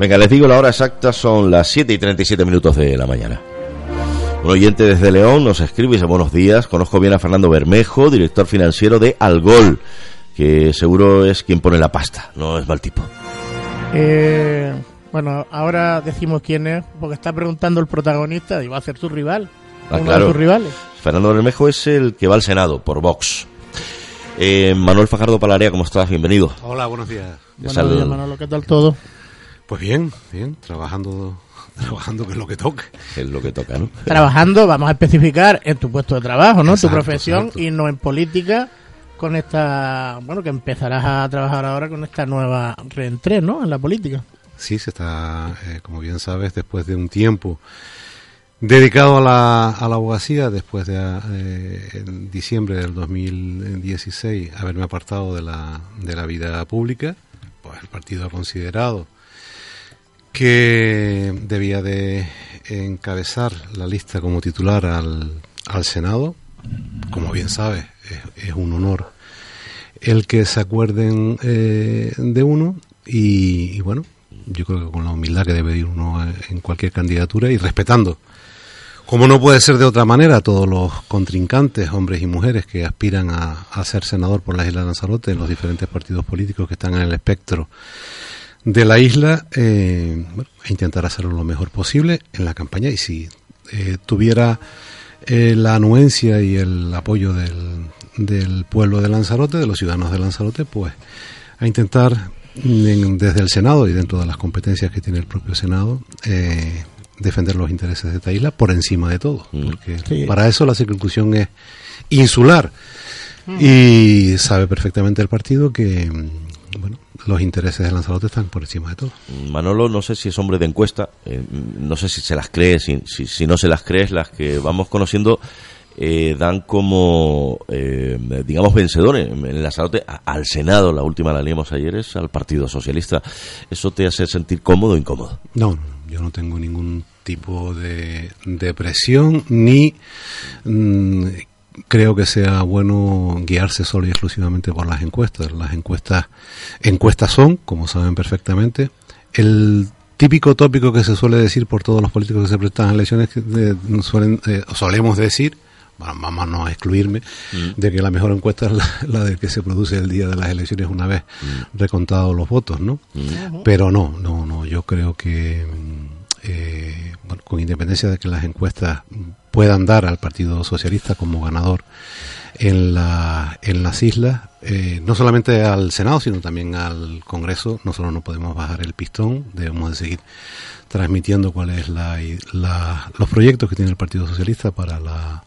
Venga, les digo la hora exacta, son las 7 y 37 minutos de la mañana. Un oyente desde León nos escribe y dice buenos días, conozco bien a Fernando Bermejo, director financiero de Algol, que seguro es quien pone la pasta, no es mal tipo. Eh, bueno, ahora decimos quién es, porque está preguntando el protagonista y va a ser su rival. Ah, uno claro. de sus rivales. Fernando Bermejo es el que va al Senado por Vox. Eh, Manuel Fajardo Palarea, ¿cómo estás? Bienvenido. Hola, buenos días. Buenos días, Manolo, ¿qué tal todo? Pues bien, bien, trabajando, trabajando que es lo que toque. Es lo que toca, ¿no? Trabajando, vamos a especificar en tu puesto de trabajo, ¿no? Exacto, tu profesión exacto. y no en política con esta, bueno, que empezarás a trabajar ahora con esta nueva reentré, ¿no? En la política. Sí, se está, eh, como bien sabes, después de un tiempo dedicado a la, a la abogacía, después de eh, en diciembre del 2016 haberme apartado de la, de la vida pública, pues el partido ha considerado que debía de encabezar la lista como titular al, al Senado. Como bien sabes, es, un honor el que se acuerden eh, de uno y, y bueno, yo creo que con la humildad que debe ir uno eh, en cualquier candidatura y respetando, como no puede ser de otra manera, a todos los contrincantes, hombres y mujeres que aspiran a, a ser senador por la isla de Lanzarote en los diferentes partidos políticos que están en el espectro de la isla, eh, bueno, a intentar hacerlo lo mejor posible en la campaña y si eh, tuviera eh, la anuencia y el apoyo del, del pueblo de Lanzarote, de los ciudadanos de Lanzarote, pues a intentar en- desde el Senado y dentro de las competencias que tiene el propio Senado eh, defender los intereses de esta isla por encima de todo, Mm. porque Sí. para eso la circunscripción es insular y sabe perfectamente el partido que mm, bueno los intereses de Lanzarote están por encima de todo. Manolo, no sé si es hombre de encuesta, eh, no sé si se las cree, si, si, si no se las crees, las que vamos conociendo eh, dan como, eh, digamos, vencedores en Lanzarote a- al Senado. La última la leíamos ayer es al Partido Socialista. ¿Eso te hace sentir cómodo o incómodo? No, yo no tengo ningún tipo de, de presión ni mm, creo que sea bueno guiarse solo y exclusivamente por las encuestas. Las encuestas encuestas son, como saben perfectamente, el típico tópico que se suele decir por todos los políticos que se prestan a elecciones que eh, suelen eh, solemos decir bueno, vamos a no excluirme de que la mejor encuesta es la, la de que se produce el día de las elecciones una vez recontados los votos, ¿no? Pero no, no, no, yo creo que mm, eh, bueno, con independencia de que las encuestas puedan dar al Partido Socialista como ganador en, la, en las islas, eh, no solamente al Senado, sino también al Congreso, nosotros no podemos bajar el pistón, debemos de seguir transmitiendo cuáles es la, la- los proyectos que tiene el Partido Socialista para la,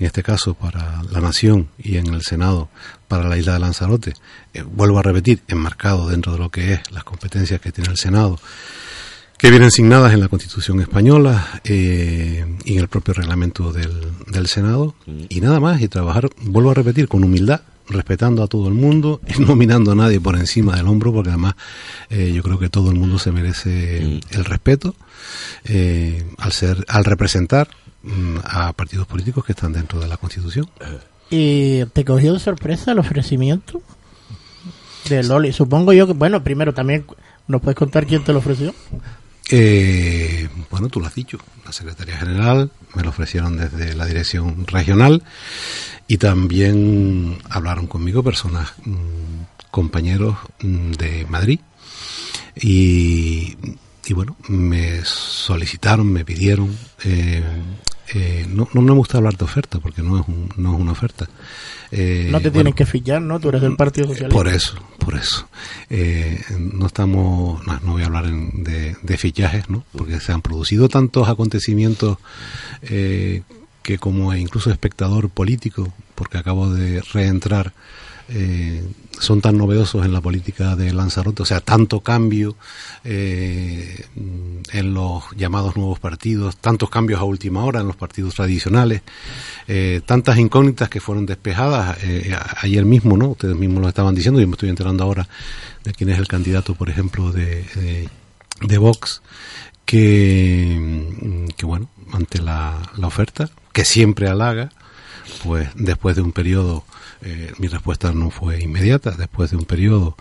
en este caso para la nación y en el Senado para la isla de Lanzarote. Eh, vuelvo a repetir, enmarcado dentro de lo que es las competencias que tiene el Senado, que vienen asignadas en la Constitución española eh, y en el propio reglamento del, del Senado. Y nada más, y trabajar, vuelvo a repetir, con humildad, respetando a todo el mundo, y no mirando a nadie por encima del hombro, porque además eh, yo creo que todo el mundo se merece el respeto eh, al ser, al representar mm, a partidos políticos que están dentro de la Constitución. ¿Y te cogió de sorpresa el ofrecimiento de Loli? Supongo yo que, bueno, primero también nos puedes contar quién te lo ofreció. Eh, bueno, tú lo has dicho, la Secretaría General me lo ofrecieron desde la dirección regional y también hablaron conmigo personas, mm, compañeros mm, de Madrid y, bueno, me solicitaron, me pidieron, eh, eh, no, no me gusta hablar de oferta porque no es, un- no es una oferta. Eh, No te bueno, tienen que fichar, ¿no? Tú eres del Partido Socialista. por eso, por eso. Eh, no estamos, no, no voy a hablar en- de, de fichajes, ¿no? Porque se han producido tantos acontecimientos eh, que como incluso espectador político, porque acabo de reentrar, eh, son tan novedosos en la política de Lanzarote, o sea, tanto cambio eh, en los llamados nuevos partidos, tantos cambios a última hora en los partidos tradicionales, eh, tantas incógnitas que fueron despejadas eh, ayer mismo, ¿no? Ustedes mismos lo estaban diciendo, y me estoy enterando ahora de quién es el candidato, por ejemplo, de, de, de Vox, que, mm, que bueno, ante la, la oferta, que siempre halaga, pues después de un periodo, eh, mi respuesta no fue inmediata, después de un periodo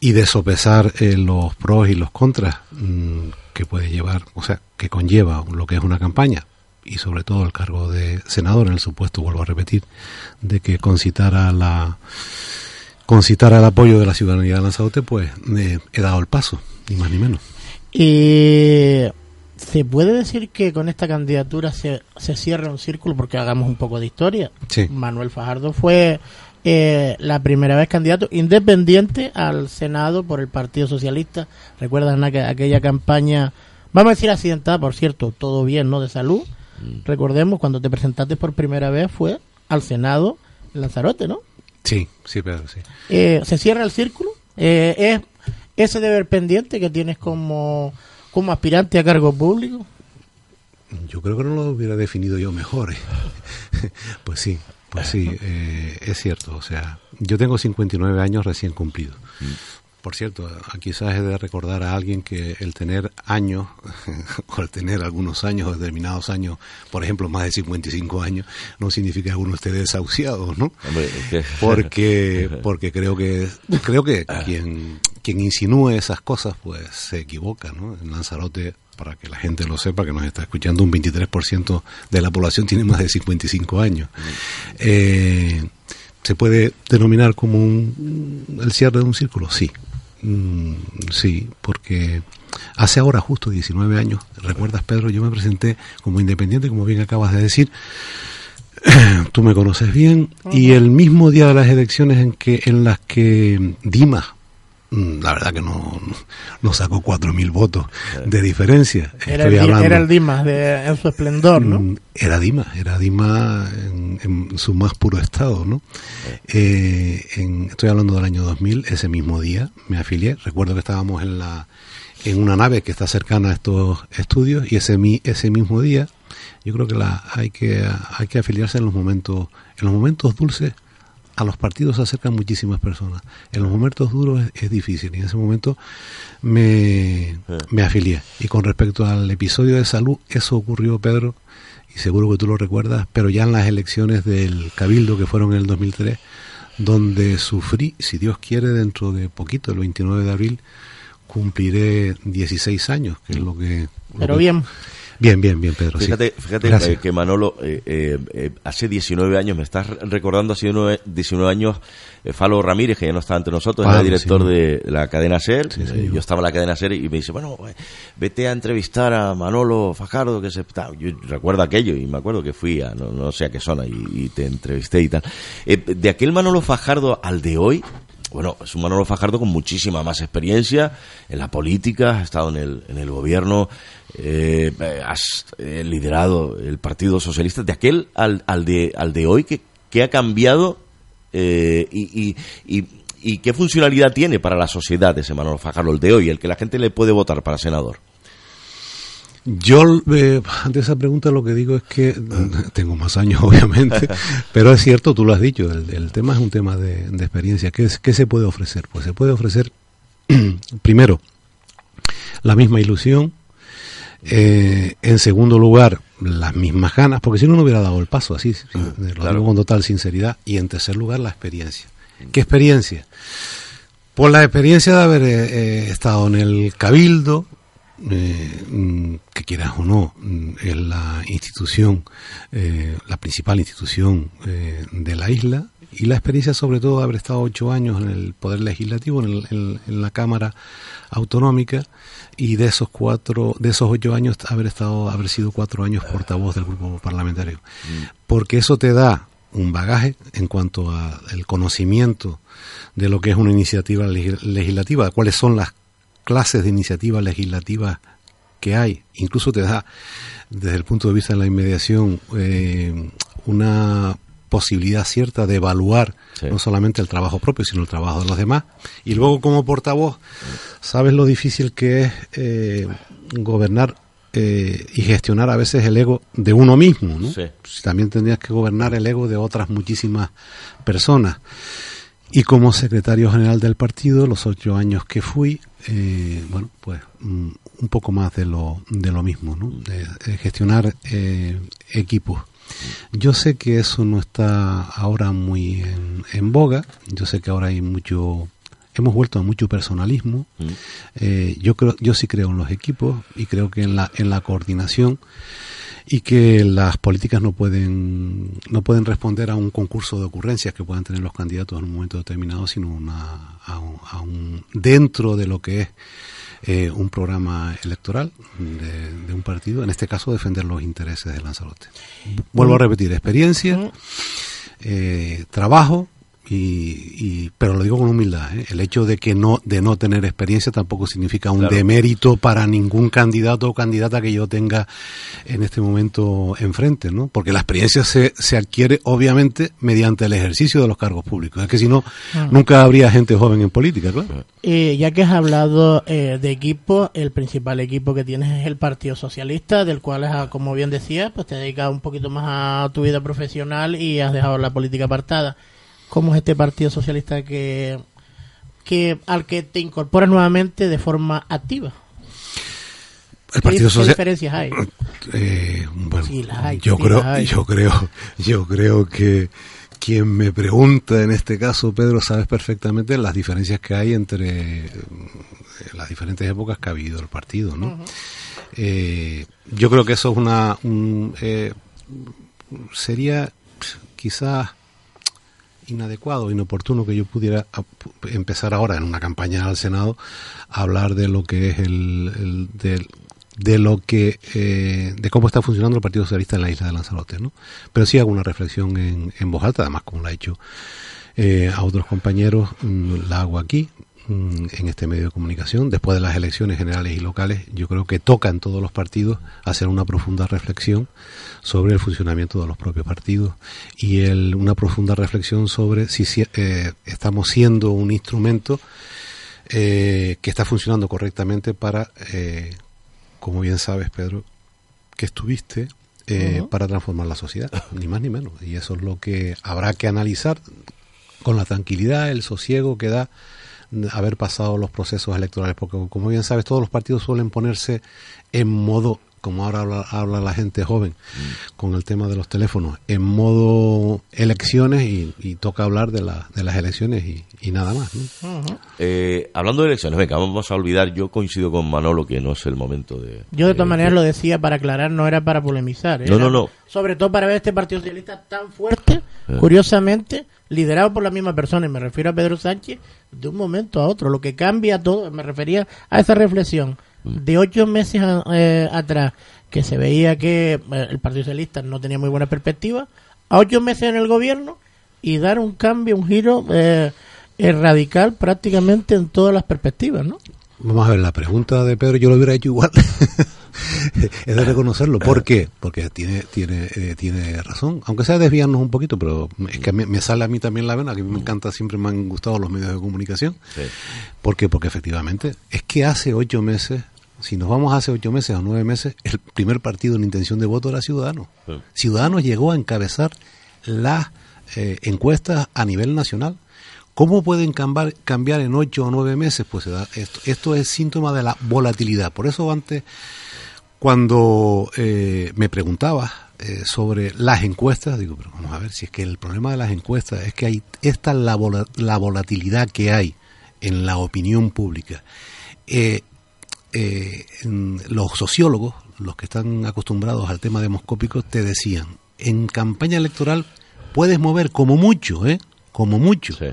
y de sopesar eh, los pros y los contras mm, que puede llevar, o sea, que conlleva lo que es una campaña y sobre todo el cargo de senador en el supuesto, vuelvo a repetir, de que concitara la concitara el apoyo de la ciudadanía de Lanzarote, pues eh, he dado el paso, ni más ni menos. Y se puede decir que con esta candidatura se, se cierra un círculo, porque hagamos un poco de historia. Sí. Manuel Fajardo fue eh, la primera vez candidato independiente al Senado por el Partido Socialista. Recuerdan aqu- aquella campaña, vamos a decir accidentada, por cierto, todo bien, ¿no? De salud. Recordemos, cuando te presentaste por primera vez fue al Senado en Lanzarote, ¿no? Sí, sí, Pedro, sí. Eh, se cierra el círculo. Eh, es ese deber pendiente que tienes como, como aspirante a cargo público. Yo creo que no lo hubiera definido yo mejor. ¿eh? pues sí, pues sí, eh, es cierto. O sea, yo tengo 59 años recién cumplidos. Por cierto, quizás he de recordar a alguien que el tener años, o el tener algunos años, o determinados años, por ejemplo, más de 55 años, no significa que alguno esté desahuciado, ¿no? Hombre, es que- porque porque creo que creo que quien quien insinúe esas cosas pues se equivoca no en Lanzarote para que la gente lo sepa que nos está escuchando un 23% de la población tiene más de 55 años. Eh, se puede denominar como un, el cierre de un círculo sí. Mm, sí porque hace ahora justo 19 años recuerdas Pedro yo me presenté como independiente como bien acabas de decir. Tú me conoces bien. Y el mismo día de las elecciones en que en las que Dimas mm, la verdad que no, no sacó 4.000 votos de diferencia Era, Estoy el, era el Dimas de, en su esplendor, ¿no? Mm, Era Dimas, era Dimas en, en su más puro estado, ¿no? Eh, en- estoy hablando del año 2000, ese mismo día me afilié. Recuerdo que estábamos en la en una nave que está cercana a estos estudios y ese mi- ese mismo día yo creo que la hay que hay que afiliarse en los momentos en los momentos dulces a los partidos se acercan muchísimas personas. En los momentos duros es, es difícil y en ese momento me, me afilié. Y con respecto al episodio de salud, eso ocurrió, Pedro, y seguro que tú lo recuerdas, pero ya en las elecciones del Cabildo que fueron en el 2003, donde sufrí, si Dios quiere, dentro de poquito, el 29 de abril, cumpliré 16 años, que es lo que... lo Pero que- bien, Bien, bien, bien, Pedro. sí. Fíjate, fíjate eh, que Manolo, eh, eh, hace 19 años, me estás recordando, hace 19, 19 años, Falo Ramírez, que ya no está entre nosotros, era director sí. de la cadena SER. Sí, yo estaba en la cadena SER y me dice, bueno, vete a entrevistar a Manolo Fajardo, que se está. Yo recuerdo aquello y me acuerdo que fui a no, no sé a qué zona y, y te entrevisté y tal. De aquel Manolo Fajardo al de hoy, bueno, es un Manolo Fajardo con muchísima más experiencia en la política, has estado en el, en el gobierno, eh, eh, has eh, liderado el Partido Socialista. De aquel al, al, de, al de hoy, ¿qué, qué ha cambiado eh, y, y, y, y qué funcionalidad tiene para la sociedad ese Manolo Fajardo, el de hoy, el que la gente le puede votar para senador? Yo, eh, ante esa pregunta, lo que digo es que tengo más años, obviamente, pero es cierto, tú lo has dicho, el, el tema es un tema de, de experiencia. ¿Qué, es- ¿Qué se puede ofrecer? Pues se puede ofrecer, primero, la misma ilusión, eh, en segundo lugar, las mismas ganas, porque si no, no hubiera dado el paso así, sí, lo claro. digo con total sinceridad, y en tercer lugar, la experiencia. ¿Qué experiencia? Por la experiencia de haber eh, eh, estado en el cabildo, eh, mm, que quieras o no, mm, es la institución, eh, la principal institución eh, de la isla, y la experiencia sobre todo de haber estado ocho años en el Poder Legislativo, en, el- en- en la Cámara Autonómica, y de esos cuatro, de esos ocho años haber estado, haber sido cuatro años portavoz del grupo parlamentario. Porque eso te da un bagaje en cuanto al conocimiento de lo que es una iniciativa leg- legislativa, cuáles son las clases de iniciativas legislativas que hay. Incluso te da, desde el punto de vista de la inmediación, eh, una posibilidad cierta de evaluar Sí. no solamente el trabajo propio, sino el trabajo de los demás. Y luego como portavoz, sabes lo difícil que es eh, gobernar eh, y gestionar a veces el ego de uno mismo, ¿no? Sí. También tendrías que gobernar el ego de otras muchísimas personas. Y como secretario general del partido, los ocho años que fui, eh, bueno, pues mm, un poco más de lo, de lo mismo, ¿no? De, de gestionar eh, equipos. Yo sé que eso no está ahora muy en, en boga, yo sé que ahora hay mucho hemos vuelto a mucho personalismo. Mm. Eh, yo creo, yo sí creo en los equipos y creo que en la, en la coordinación y que las políticas no pueden no pueden responder a un concurso de ocurrencias que puedan tener los candidatos en un momento determinado, sino una, a, un, a un dentro de lo que es eh, un programa electoral de, de, un partido, en este caso defender los intereses de Lanzarote. Vuelvo a repetir, experiencia, eh, trabajo y, y, pero lo digo con humildad ¿eh? el hecho de que no de no tener experiencia tampoco significa un claro. demérito para ningún candidato o candidata que yo tenga en este momento enfrente no porque la experiencia se, se adquiere obviamente mediante el ejercicio de los cargos públicos es que si no ah. nunca habría gente joven en política claro eh, ya que has hablado eh, de equipo el principal equipo que tienes es el Partido Socialista del cual ah, como bien decías pues te dedicas un poquito más a tu vida profesional y has dejado la política apartada cómo es este Partido Socialista que, que al que te incorporas nuevamente de forma activa. El Partido ¿Qué, ¿Qué diferencias hay? Eh, bueno, sí, hay, yo sí, creo, hay. yo creo, yo creo que quien me pregunta en este caso, Pedro, sabes perfectamente las diferencias que hay entre las diferentes épocas que ha habido el partido, ¿no? Uh -huh. eh, yo creo que eso es una, un, eh, sería quizás inadecuado, inoportuno que yo pudiera empezar ahora en una campaña al Senado a hablar de lo que es el, el de, de, lo que eh, de cómo está funcionando el Partido Socialista en la isla de Lanzarote, ¿no? Pero sí hago una reflexión en, en voz alta, además como la he hecho eh, a otros compañeros, mmm, la hago aquí en este medio de comunicación después de las elecciones generales y locales. Yo creo que toca en todos los partidos hacer una profunda reflexión sobre el funcionamiento de los propios partidos y el, una profunda reflexión sobre si eh, estamos siendo un instrumento eh, que está funcionando correctamente para, eh, como bien sabes, Pedro, que estuviste eh, uh -huh. para transformar la sociedad, ni más ni menos. Y eso es lo que habrá que analizar con la tranquilidad, el sosiego que da haber pasado los procesos electorales, porque como bien sabes, todos los partidos suelen ponerse en modo como ahora habla, habla la gente joven mm. con el tema de los teléfonos, en modo elecciones y, y toca hablar de, la, de, las elecciones y, y nada más. ¿no? Uh -huh. eh, hablando de elecciones, venga, vamos a olvidar, yo coincido con Manolo que no es el momento de... Yo de todas maneras lo decía para aclarar, no era para polemizar. Era no, no, no. Sobre todo para ver este Partido Socialista tan fuerte, eh. curiosamente, liderado por la misma persona, y me refiero a Pedro Sánchez, de un momento a otro. Lo que cambia todo, me refería a esa reflexión de ocho meses eh, atrás que se veía que eh, el Partido Socialista no tenía muy buena perspectiva, a ocho meses en el gobierno y dar un cambio, un giro eh, radical prácticamente en todas las perspectivas, ¿no? Vamos a ver, la pregunta de Pedro yo lo hubiera hecho igual. es de reconocerlo. ¿Por qué? Porque tiene, tiene, eh, tiene razón. Aunque sea desviarnos un poquito, pero es que me, me, sale a mí también la vena, que me encanta, siempre me han gustado los medios de comunicación. Sí. ¿Por qué? Porque efectivamente, es que hace ocho meses si nos vamos hace ocho meses o nueve meses, el primer partido en intención de voto era Ciudadanos. Sí. Ciudadanos llegó a encabezar las eh, encuestas a nivel nacional. ¿Cómo pueden cambiar, cambiar en ocho o nueve meses? Pues esto, esto es síntoma de la volatilidad. Por eso antes, cuando eh, me preguntabas eh, sobre las encuestas, digo, pero vamos a ver si es que el problema de las encuestas es que hay esta la, la volatilidad que hay en la opinión pública. Eh, eh, los sociólogos, los que están acostumbrados al tema demoscópico, te decían, en campaña electoral puedes mover como mucho, ¿eh? Como mucho. Sí.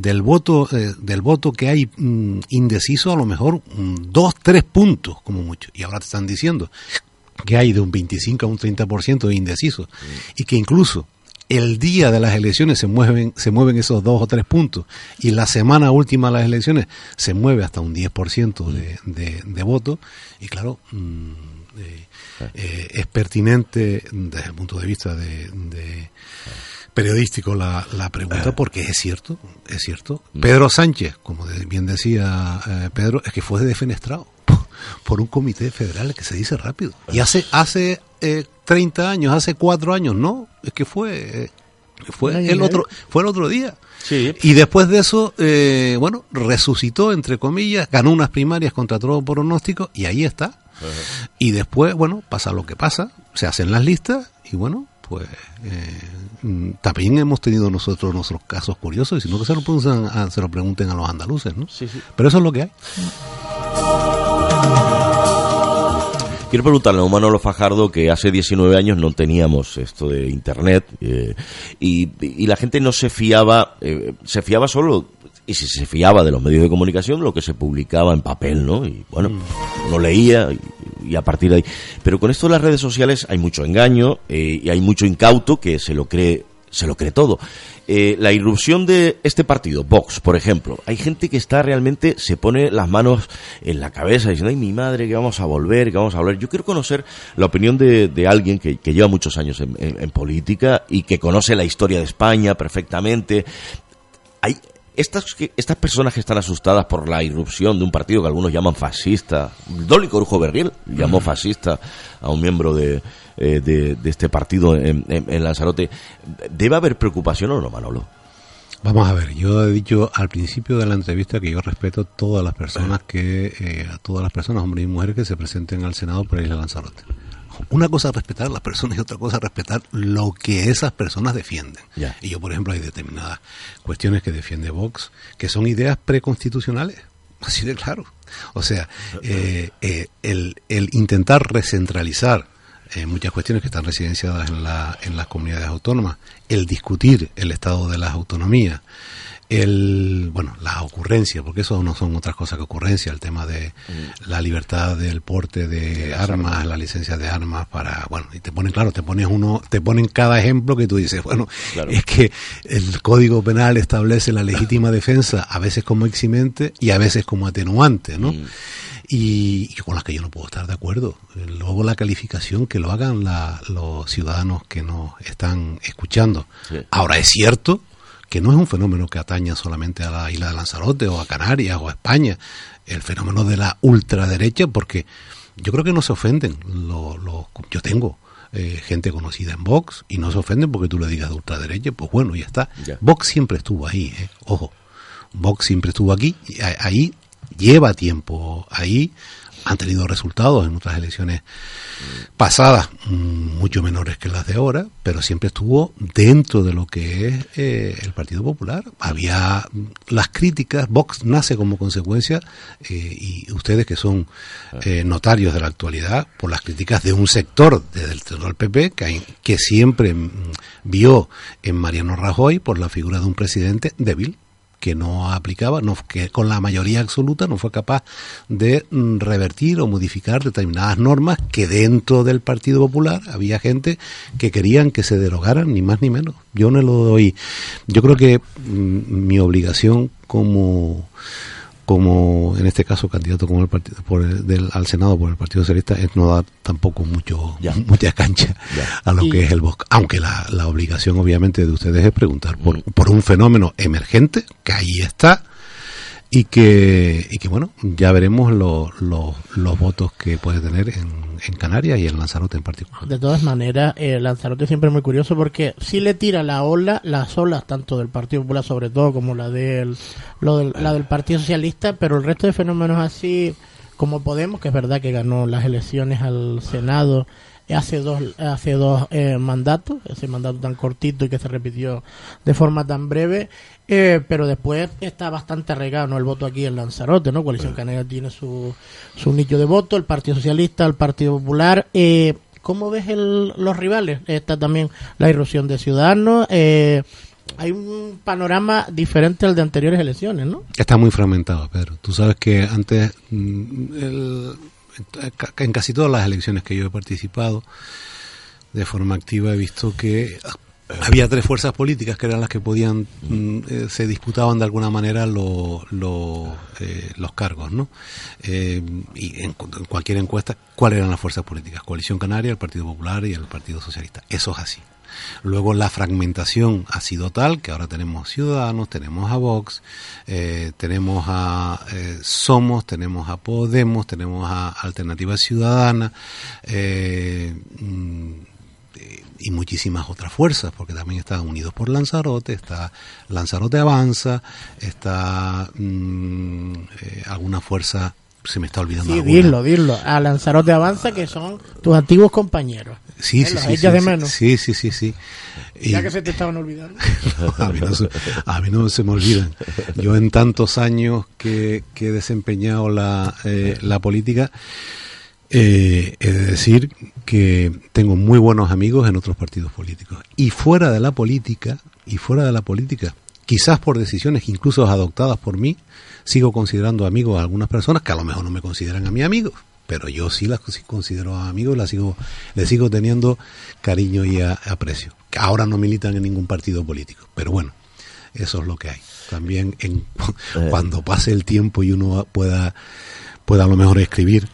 Del voto, eh, del voto que hay mm, indeciso, a lo mejor mm, dos, tres puntos, como mucho. Y ahora te están diciendo que hay de un 25 a un 30% de indeciso. Sí. Y que incluso el día de las elecciones se mueven, se mueven esos dos o tres puntos y la semana última de las elecciones se mueve hasta un 10% de, de, de voto y claro, mmm, eh, eh, es pertinente desde el punto de vista de, de periodístico la, la, pregunta porque es cierto, es cierto. Pedro Sánchez, como bien decía eh, Pedro, es que fue defenestrado por un comité federal que se dice rápido. Y hace, hace eh, 30 años, hace 4 años, no, es que fue, eh, fue, el otro, fue el otro día. Sí. Y después de eso, eh, bueno, resucitó, entre comillas, ganó unas primarias contra todo pronóstico y ahí está. Y después, bueno, pasa lo que pasa, se hacen las listas y bueno, pues eh, mm, también hemos tenido nosotros nuestros casos curiosos, y si no que se lo, pregunten, se lo pregunten a los andaluces, ¿no? Sí, sí. Pero eso es lo que hay. Quiero preguntarle a Manolo Fajardo que hace 19 años no teníamos esto de Internet eh, y, la gente no se fiaba, eh, se fiaba solo, y si se fiaba de los medios de comunicación, lo que se publicaba en papel, ¿no? Y bueno, mm. no leía y, a partir de ahí. Pero con esto de las redes sociales hay mucho engaño eh, y hay mucho incauto que se lo cree se lo cree todo. Eh, la irrupción de este partido, Vox, por ejemplo, hay gente que está realmente, se pone las manos en la cabeza diciendo, ay, mi madre, que vamos a volver, que vamos a volver. Yo quiero conocer la opinión de, alguien que, lleva muchos años en, política y que conoce la historia de España perfectamente. Hay, estas, estas personas que están asustadas por la irrupción de un partido que algunos llaman fascista, Dolly Corujo Berriel llamó fascista a un miembro de, eh, de, este partido en, Lanzarote. ¿Debe haber preocupación o no, Manolo? Vamos a ver, yo he dicho al principio de la entrevista que yo respeto a todas las personas que, eh, a todas las personas, hombres y mujeres que se presenten al Senado para ir a Lanzarote. Una cosa es respetar a las personas y otra cosa es respetar lo que esas personas defienden. Y yo, por ejemplo, hay determinadas cuestiones que defiende Vox que son ideas preconstitucionales, así de claro. O sea, eh, el, el intentar recentralizar eh, muchas cuestiones que están residenciadas en, la, en las comunidades autónomas, el discutir el estado de las autonomías, el bueno la ocurrencia porque eso no son otras cosas que ocurrencia el tema de mm. la libertad del porte de, armas, la licencia de armas para bueno y te ponen claro te pones uno te ponen cada ejemplo que tú dices bueno es que el código penal establece la legítima defensa a veces como eximente y a veces como atenuante no mm y, con las que yo no puedo estar de acuerdo. Luego la calificación que lo hagan los ciudadanos que nos están escuchando. Ahora es cierto que no es un fenómeno que ataña solamente a la isla de Lanzarote o a Canarias o a España, el fenómeno de la ultraderecha, porque yo creo que no se ofenden. Lo, yo tengo eh, gente conocida en Vox y no se ofenden porque tú le digas de ultraderecha, pues bueno, ya está. Vox siempre estuvo ahí, eh, ojo. Vox siempre estuvo aquí, ahí lleva tiempo ahí, han tenido resultados en otras elecciones pasadas, mm, mucho menores que las de ahora, pero siempre estuvo dentro de lo que es eh, el Partido Popular. Había mm, las críticas, Vox nace como consecuencia, eh, y ustedes que son eh, notarios de la actualidad, por las críticas de un sector desde el del PP que, que siempre mm, vio en Mariano Rajoy por la figura de un presidente débil que no aplicaba, no, que con la mayoría absoluta no fue capaz de mm, revertir o modificar determinadas normas que dentro del Partido Popular había gente que querían que se derogaran, ni más ni menos. Yo no lo doy. Yo creo que mm, mi obligación como como en este caso candidato como el partido por del, al Senado por el Partido Socialista es no dar tampoco mucho mucha cancha a lo que es el bosque. Aunque la, la, obligación obviamente de ustedes es preguntar por, mm. por un fenómeno emergente que ahí está y que, y que bueno, ya veremos los los votos que puede tener en, Canarias y en Lanzarote en particular. De todas maneras, eh, Lanzarote siempre es muy curioso porque si le tira la ola, las olas tanto del Partido Popular sobre todo como la del, lo del, la del Partido Socialista, pero el resto de fenómenos así como Podemos, que es verdad que ganó las elecciones al Senado hace dos, hace dos eh, mandatos, ese mandato tan cortito y que se repitió de forma tan breve, eh, pero después está bastante arraigado el voto aquí en Lanzarote, ¿no? Coalición Canaria tiene su, su nicho de voto, el Partido Socialista, el Partido Popular. Eh, ¿Cómo ves el, los rivales? Está también la irrupción de Ciudadanos. Eh, hay un panorama diferente al de anteriores elecciones, ¿no? Está muy fragmentado, Pedro. Tú sabes que antes mm, el, en casi todas las elecciones que yo he participado de forma activa he visto que había tres fuerzas políticas que eran las que podían mm, eh, se disputaban de alguna manera lo, eh, los cargos no eh, y en, cualquier encuesta cuáles eran las fuerzas políticas coalición canaria el partido popular y el partido socialista. Eso es así Luego la fragmentación ha sido tal que ahora tenemos Ciudadanos, tenemos a Vox, eh, tenemos a eh, Somos, tenemos a Podemos, tenemos a Alternativa Ciudadana eh, mm, y muchísimas otras fuerzas, porque también están unidos por Lanzarote, está Lanzarote Avanza, está mm, alguna fuerza se me está olvidando. Sí, dilo, dilo. A Lanzarote Avanza, que son tus antiguos compañeros. Sí, sí, sí. sí, de sí, menos. Sí, sí, sí, sí. Y- Ya que se te estaban olvidando. a, mí no se, a mí no se me olvidan. Yo en tantos años que, que he desempeñado la, eh, la política, eh, he de decir que tengo muy buenos amigos en otros partidos políticos. Y fuera de la política, y fuera de la política, quizás por decisiones incluso adoptadas por mí, sigo considerando amigos a algunas personas que a lo mejor no me consideran a mi amigo. Pero yo sí las considero amigos, las sigo, les sigo teniendo cariño y a- aprecio. Ahora no militan en ningún partido político, pero bueno, eso es lo que hay. También en, cuando pase el tiempo y uno pueda, pueda a lo mejor escribir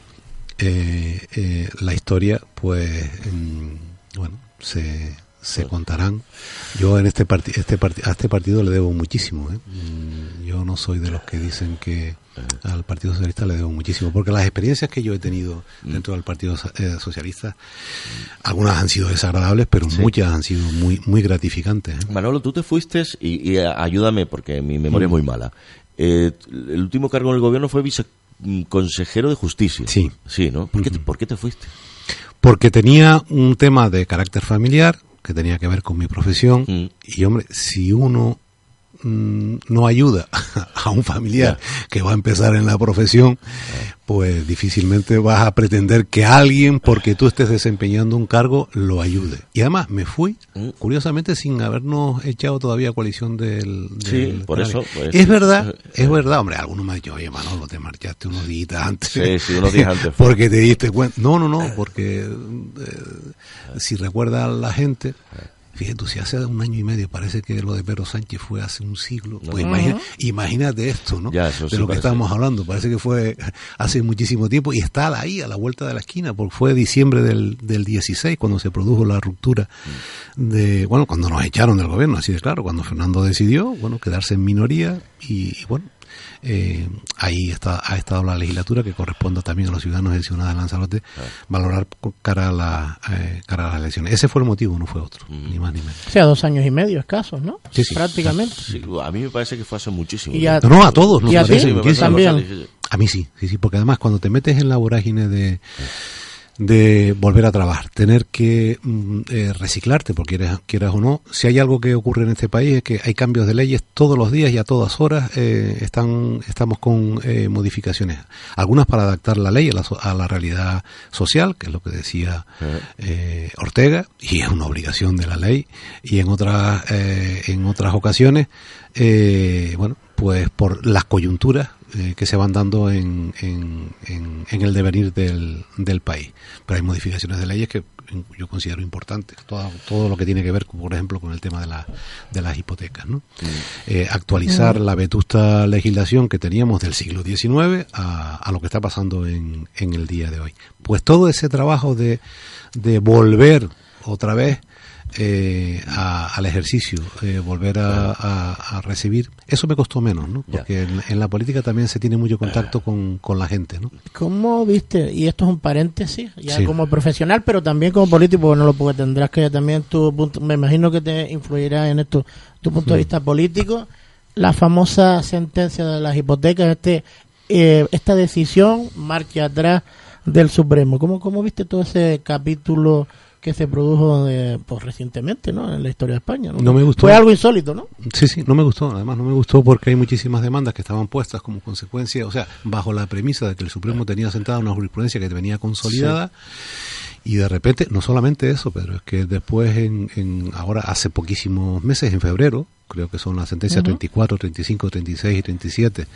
eh, eh, la historia, pues mm, bueno, se, se contarán. Yo en este partido este parti- a este partido le debo muchísimo. ¿eh? Mm, Yo no soy de los que dicen que al Partido Socialista le debo muchísimo, porque las experiencias que yo he tenido dentro del Partido eh, Socialista, algunas han sido desagradables, pero muchas han sido muy muy gratificantes. ¿eh? Manolo, tú te fuiste y, y, eh, ayúdame porque mi memoria es muy mala. Eh, el último cargo en el gobierno fue viceconsejero de justicia. Sí. Sí, ¿no? ¿Por, qué te, por qué te fuiste? Porque tenía un tema de carácter familiar que tenía que ver con mi profesión Mm. y hombre, si uno mm, no ayuda a un familiar que va a empezar en la profesión, pues difícilmente vas a pretender que alguien, porque tú estés desempeñando un cargo, lo ayude. Y además me fui, Mm. curiosamente, sin habernos echado todavía coalición del... Sí, por eso, pues, es verdad, Eh, es verdad, hombre, algunos me han dicho, oye Manolo, te marchaste unos días antes. Sí, sí, unos días antes fue. porque te diste cuenta. No, no, no, porque eh, si recuerda a la gente, fíjate tú, si hace un año y medio parece que lo de Pedro Sánchez fue hace un siglo, pues imagina- imagínate esto, ¿no? Ya, eso de sí lo que estamos hablando, parece que fue hace muchísimo tiempo y está ahí, a la vuelta de la esquina, porque fue diciembre del, del 16 cuando se produjo la ruptura de, bueno, cuando nos echaron del gobierno, así de claro, cuando Fernando decidió, bueno, quedarse en minoría y, y bueno, eh, ahí está, ha estado la legislatura que corresponde también a los ciudadanos del Ciudad de Lanzarote valorar co- cara a, la, eh, cara a las elecciones. Ese fue el motivo, no fue otro, ni más ni menos. O sea, dos años y medio escasos, ¿no? Sí, sí. Prácticamente. Sí, a mí me parece que fue hace muchísimo. Y a- No, no, a todos nos ¿Y a ti? me parece muchísimo. También. A mí sí, sí, sí, porque además cuando te metes en la vorágine de, de volver a trabajar, tener que mm, eh, reciclarte, porque quieras, quieras o no, si hay algo que ocurre en este país es que hay cambios de leyes todos los días y a todas horas eh, están, estamos con eh, modificaciones. Algunas para adaptar la ley a la, a la realidad social, que es lo que decía eh, Ortega, y es una obligación de la ley, y en otras, eh, en otras ocasiones, eh, bueno, pues por las coyunturas eh, que se van dando en, en, en- en el devenir del, del país. Pero hay modificaciones de leyes que yo considero importantes. Todo, todo lo que tiene que ver, por ejemplo, con el tema de, la, de las hipotecas. ¿no? Eh, actualizar la vetusta legislación que teníamos del siglo XIX a, a lo que está pasando en, en el día de hoy. Pues todo ese trabajo de, de volver otra vez eh, a- al ejercicio, eh, volver a, a- a recibir, eso me costó menos, ¿no? Porque en, en la política también se tiene mucho contacto con, con la gente, ¿no? ¿Cómo viste? Y esto es un paréntesis, ya Sí. como profesional, pero también como político, porque no lo porque tendrás que también tu punto, me imagino que te influirá en esto tu punto de vista político, la famosa sentencia de las hipotecas, este eh, esta decisión marcha atrás del Supremo. ¿Cómo, cómo viste todo ese capítulo que se produjo de, pues, recientemente ¿no? en la historia de España? No me gustó. Fue algo insólito, ¿no? Sí, sí, no me gustó. Además, no me gustó porque hay muchísimas demandas que estaban puestas como consecuencia, o sea, bajo la premisa de que el Supremo tenía sentada una jurisprudencia que venía consolidada. Y de repente, no solamente eso, Pedro, es que después, en, en ahora hace poquísimos meses, en febrero, creo que son las sentencias 34, 35, 36 y 37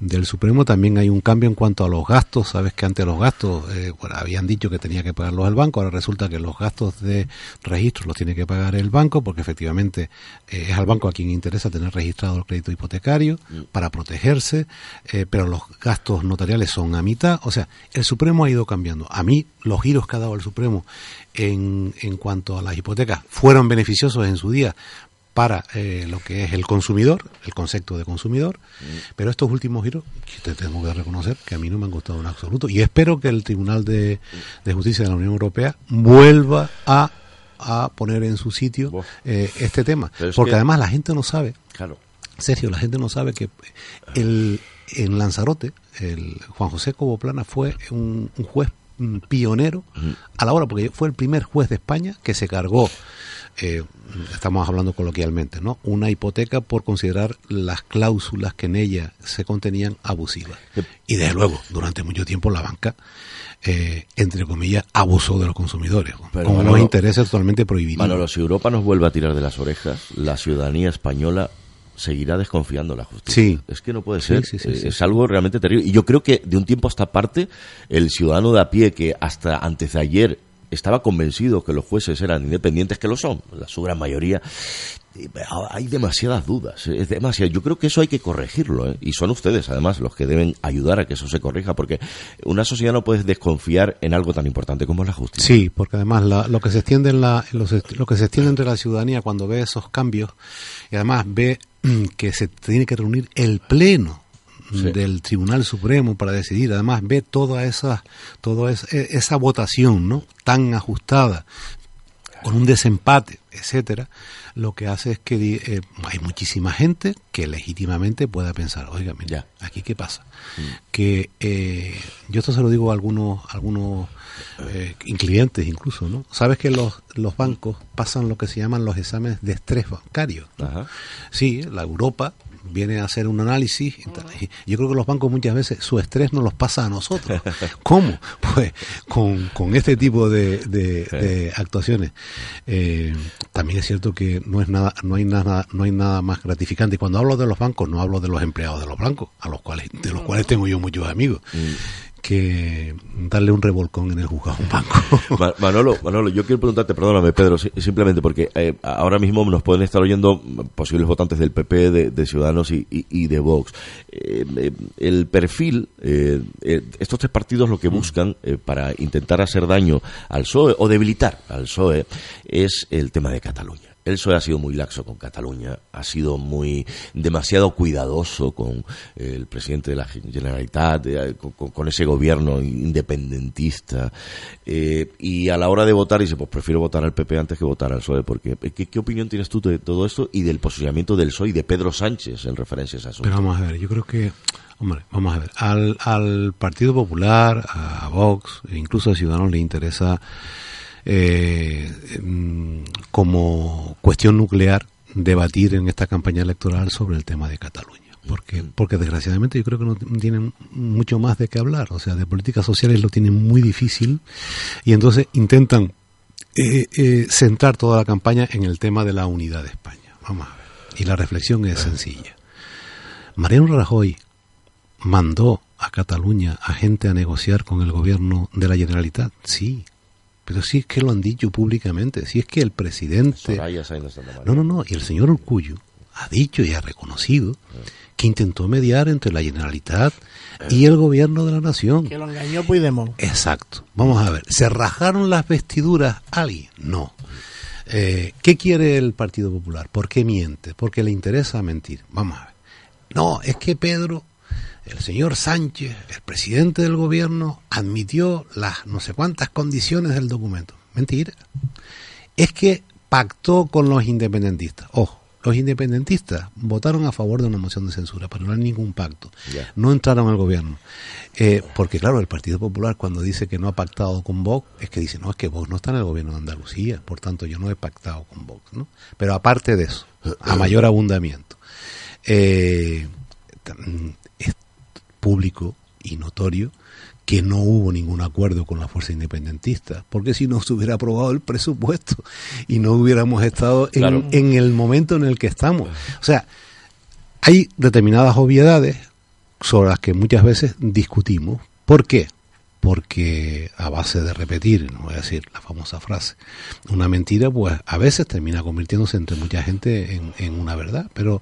del Supremo, también hay un cambio en cuanto a los gastos. Sabes que antes los gastos, eh, bueno, habían dicho que tenía que pagarlos el banco, ahora resulta que los gastos de registro los tiene que pagar el banco, porque efectivamente eh, es al banco a quien interesa tener registrado el crédito hipotecario para protegerse, eh, pero los gastos notariales son a mitad. O sea, el Supremo ha ido cambiando. A mí, los giros que ha dado el Supremo en, en cuanto a las hipotecas fueron beneficiosos en su día para eh, lo que es el consumidor, el concepto de consumidor, pero estos últimos giros, que te tengo que reconocer que a mí no me han gustado en absoluto, y espero que el Tribunal de, de Justicia de la Unión Europea vuelva a, a poner en su sitio eh, este tema, es porque que- además la gente no sabe, Claro. Sergio, la gente no sabe que el, en Lanzarote, el Juan José Coboplana fue un, un juez mm, pionero a la hora, porque fue el primer juez de España que se cargó eh, estamos hablando coloquialmente, ¿no? Una hipoteca por considerar las cláusulas que en ella se contenían abusivas. Y desde luego, durante mucho tiempo la banca, eh, entre comillas, abusó de los consumidores, con unos intereses totalmente prohibidos. Manolo, si Europa nos vuelve a tirar de las orejas, la ciudadanía española seguirá desconfiando la justicia. Sí. Es que no puede ser. Eh, es algo realmente terrible. Y yo creo que de un tiempo a esta parte, el ciudadano de a pie que hasta antes de ayer estaba convencido que los jueces eran independientes, que lo son, la su gran mayoría. Hay demasiadas dudas, es demasiado. Yo creo que eso hay que corregirlo, ¿eh? y son ustedes, además, los que deben ayudar a que eso se corrija, porque una sociedad no puede desconfiar en algo tan importante como es la justicia. Sí, porque además lo que se extiende en la, lo que se extiende entre la ciudadanía cuando ve esos cambios y además ve que se tiene que reunir el pleno del Tribunal Supremo para decidir. Además, ve toda esa, toda esa, e, esa votación ¿no? tan ajustada, con un desempate, etcétera, lo que hace es que eh, hay muchísima gente que legítimamente pueda pensar, oiga, mira, aquí qué pasa. Mm. Que eh, yo esto se lo digo a algunos, algunos eh, clientes incluso, ¿no? Sabes que los, los bancos pasan lo que se llaman los exámenes de estrés bancario. Sí, la Europa viene a hacer un análisis. Yo creo que los bancos muchas veces su estrés nos los pasa a nosotros. ¿Cómo? Pues con, con este tipo de, de, actuaciones. Eh, también es cierto que no es nada, no hay nada, no hay nada más gratificante. Cuando hablo de los bancos, no hablo de los empleados de los bancos, a los cuales, de los cuales tengo yo muchos amigos. Mm que darle un revolcón en el juzgado un banco. Manolo, Manolo, yo quiero preguntarte, perdóname Pedro, simplemente porque eh, ahora mismo nos pueden estar oyendo posibles votantes del PP, de, Ciudadanos y, de Vox. Eh, eh, el perfil, estos tres partidos lo que mm. buscan para intentar hacer daño al PSOE o debilitar al PSOE es el tema de Cataluña. El PSOE ha sido muy laxo con Cataluña, ha sido muy demasiado cuidadoso con el presidente de la Generalitat, eh, con, ese gobierno independentista. Eh, y a la hora de votar dice, pues prefiero votar al PP antes que votar al PSOE. Porque, eh, ¿qué, opinión tienes tú de todo esto y del posicionamiento del PSOE y de Pedro Sánchez en referencia a ese asunto? Pero vamos a ver, yo creo que, hombre, vamos a ver, al, al Partido Popular, a Vox, e incluso a Ciudadanos le interesa eh, mm, como cuestión nuclear debatir en esta campaña electoral sobre el tema de Cataluña. Porque, porque desgraciadamente yo creo que no tienen mucho más de qué hablar. O sea, de políticas sociales lo tienen muy difícil y entonces intentan eh, eh, centrar toda la campaña en el tema de la unidad de España. Vamos a ver. Y la reflexión es sencilla. Mariano Rajoy mandó a Cataluña a gente a negociar con el gobierno de la Generalitat. Sí, pero si es que lo han dicho públicamente, si es que el presidente... No, no, no, y el señor Urcullo ha dicho y ha reconocido que intentó mediar entre la Generalitat y el gobierno de la nación. Que lo engañó Puigdemont. Exacto. Vamos a ver, ¿se rajaron las vestiduras alguien? No. Eh, ¿Qué quiere el Partido Popular? ¿Por qué miente? Porque le interesa mentir. Vamos a ver. No, es que Pedro el señor Sánchez, el presidente del gobierno, admitió las no sé cuántas condiciones del documento. Mentira. Es que pactó con los independentistas. Ojo, los independentistas votaron a favor de una moción de censura, pero no hay ningún pacto. No entraron al gobierno. Eh, porque claro, el Partido Popular cuando dice que no ha pactado con Vox, es que dice, no, es que Vox no está en el gobierno de Andalucía, por tanto yo no he pactado con Vox. ¿no? Pero aparte de eso, a mayor abundamiento. Eh, público y notorio que no hubo ningún acuerdo con la fuerza independentista, porque si no se hubiera aprobado el presupuesto y no hubiéramos estado en, en, el momento en el que estamos. O sea, hay determinadas obviedades sobre las que muchas veces discutimos. ¿Por qué? Porque a base de repetir, no voy a decir la famosa frase, una mentira, pues a veces termina convirtiéndose entre mucha gente en, en una verdad. Pero